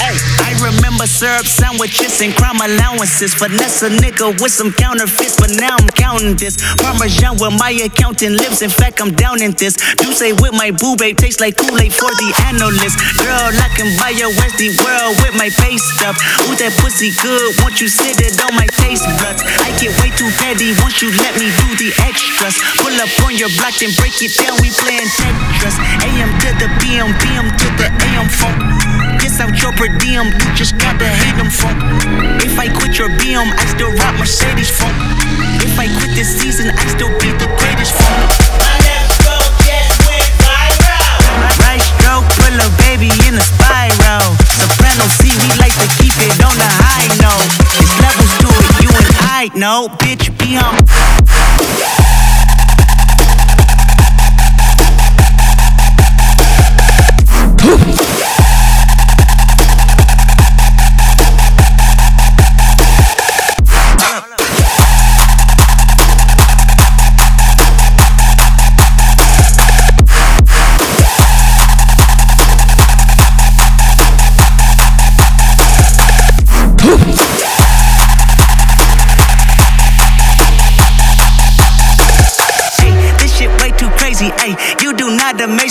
Ay. I remember syrup sandwiches and crime allowances. Finesse a nigga with some counterfeits, but now I'm counting this. Parmesan where my accountant lives. In fact, I'm down in this. Do say with my boo babe tastes like Kool-Aid for the analyst. Girl, I can buy your Westy world with my face stuff. Ooh, that pussy good. Won't you sit it on my taste buds? I get way too petty once you let me do the extras. Pull up on your block and break it down. We playing Tetris. Your you just gotta hate them funk. If I quit your BM, I still rock Mercedes funk. If I quit this season, I still be the greatest funk. Right stroke, put a baby in a spiral. Soprano C, we like to keep it on the high note. There's levels to it, you and I know. Bitch, be on. Ay,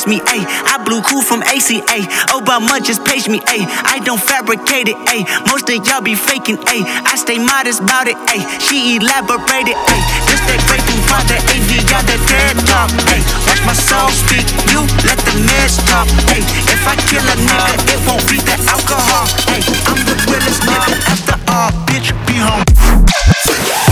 me, ayy. I blew cool from ACA. Obama just page me, ayy. I don't fabricate it, ayy. Most of y'all be faking, ayy. I stay modest about it, ayy. She elaborated, ayy. This that great for the AV, y'all the dead talk, ayy. Watch my soul speak, you let the mess talk, ayy. If I Yeah!